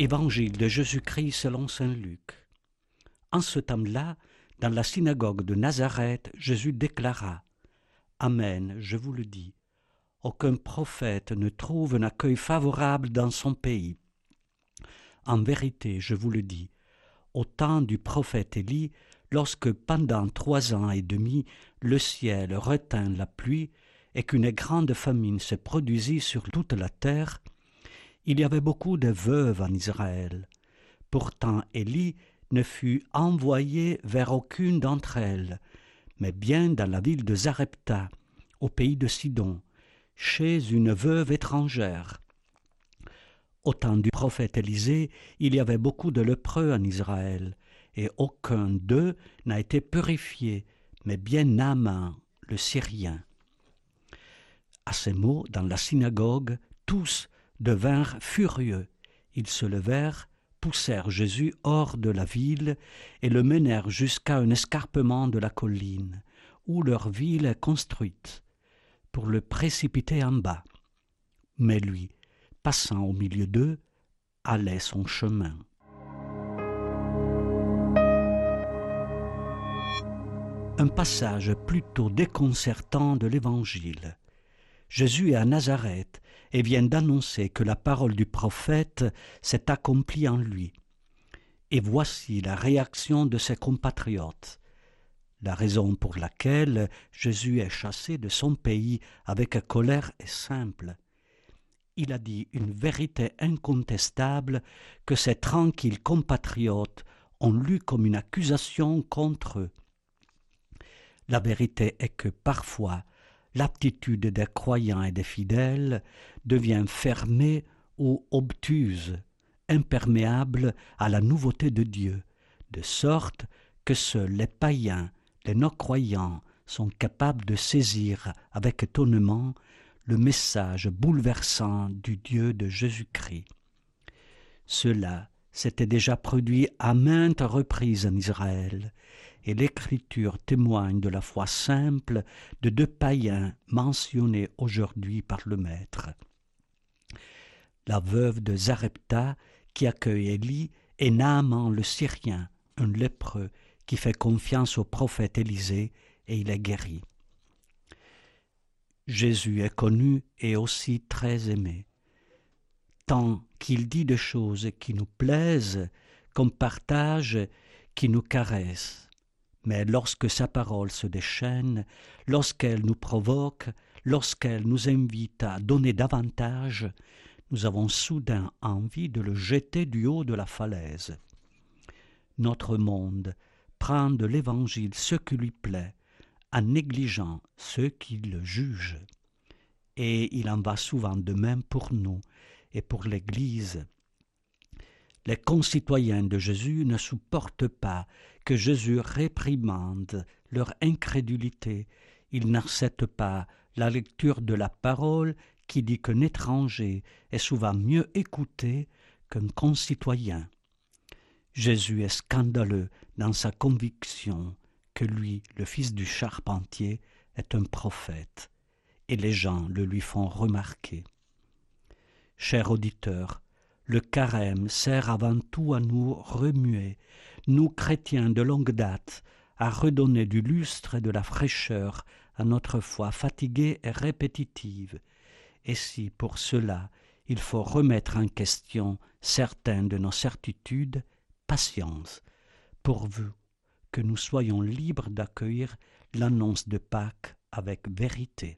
Évangile de Jésus-Christ selon Saint Luc. En ce temps-là, dans la synagogue de Nazareth, Jésus déclara Amen, je vous le dis, aucun prophète ne trouve un accueil favorable dans son pays. En vérité, je vous le dis, au temps du prophète Élie, lorsque pendant trois ans et demi le ciel retint la pluie et qu'une grande famine se produisit sur toute la terre, il y avait beaucoup de veuves en Israël. Pourtant Élie ne fut envoyé vers aucune d'entre elles, mais bien dans la ville de Zarepta, au pays de Sidon, chez une veuve étrangère. Au temps du prophète Élisée, il y avait beaucoup de lépreux en Israël, et aucun d'eux n'a été purifié, mais bien Naaman, le Syrien. À ces mots, dans la synagogue, tous devinrent furieux. Ils se levèrent, poussèrent Jésus hors de la ville et le menèrent jusqu'à un escarpement de la colline, où leur ville est construite, pour le précipiter en bas. Mais lui, passant au milieu d'eux, allait son chemin. Un passage plutôt déconcertant de l'Évangile. Jésus est à Nazareth et vient d'annoncer que la parole du prophète s'est accomplie en lui. Et voici la réaction de ses compatriotes. La raison pour laquelle Jésus est chassé de son pays avec colère est simple. Il a dit une vérité incontestable que ses tranquilles compatriotes ont lu comme une accusation contre eux. La vérité est que parfois l'aptitude des croyants et des fidèles devient fermée ou obtuse, imperméable à la nouveauté de Dieu, de sorte que seuls les païens, les non-croyants sont capables de saisir avec étonnement le message bouleversant du Dieu de Jésus-Christ. Cela s'était déjà produit à maintes reprises en Israël, et l'Écriture témoigne de la foi simple de deux païens mentionnés aujourd'hui par le Maître. La veuve de Zarepta qui accueille Élie et Naaman le Syrien, un lépreux qui fait confiance au prophète Élisée et il est guéri. Jésus est connu et aussi très aimé, tant qu'il dit des choses qui nous plaisent, qu'on partage, qui nous caressent mais lorsque sa parole se déchaîne, lorsqu'elle nous provoque, lorsqu'elle nous invite à donner davantage, nous avons soudain envie de le jeter du haut de la falaise. Notre monde prend de l'Évangile ce qui lui plaît, en négligeant ceux qui le jugent. Et il en va souvent de même pour nous et pour l'Église. Les concitoyens de Jésus ne supportent pas que Jésus réprimande leur incrédulité. Ils n'acceptent pas la lecture de la parole qui dit qu'un étranger est souvent mieux écouté qu'un concitoyen. Jésus est scandaleux dans sa conviction que lui, le fils du charpentier, est un prophète, et les gens le lui font remarquer. Cher auditeur, le carême sert avant tout à nous remuer, nous chrétiens de longue date, à redonner du lustre et de la fraîcheur à notre foi fatiguée et répétitive. Et si pour cela il faut remettre en question certaines de nos certitudes, patience, pourvu que nous soyons libres d'accueillir l'annonce de Pâques avec vérité.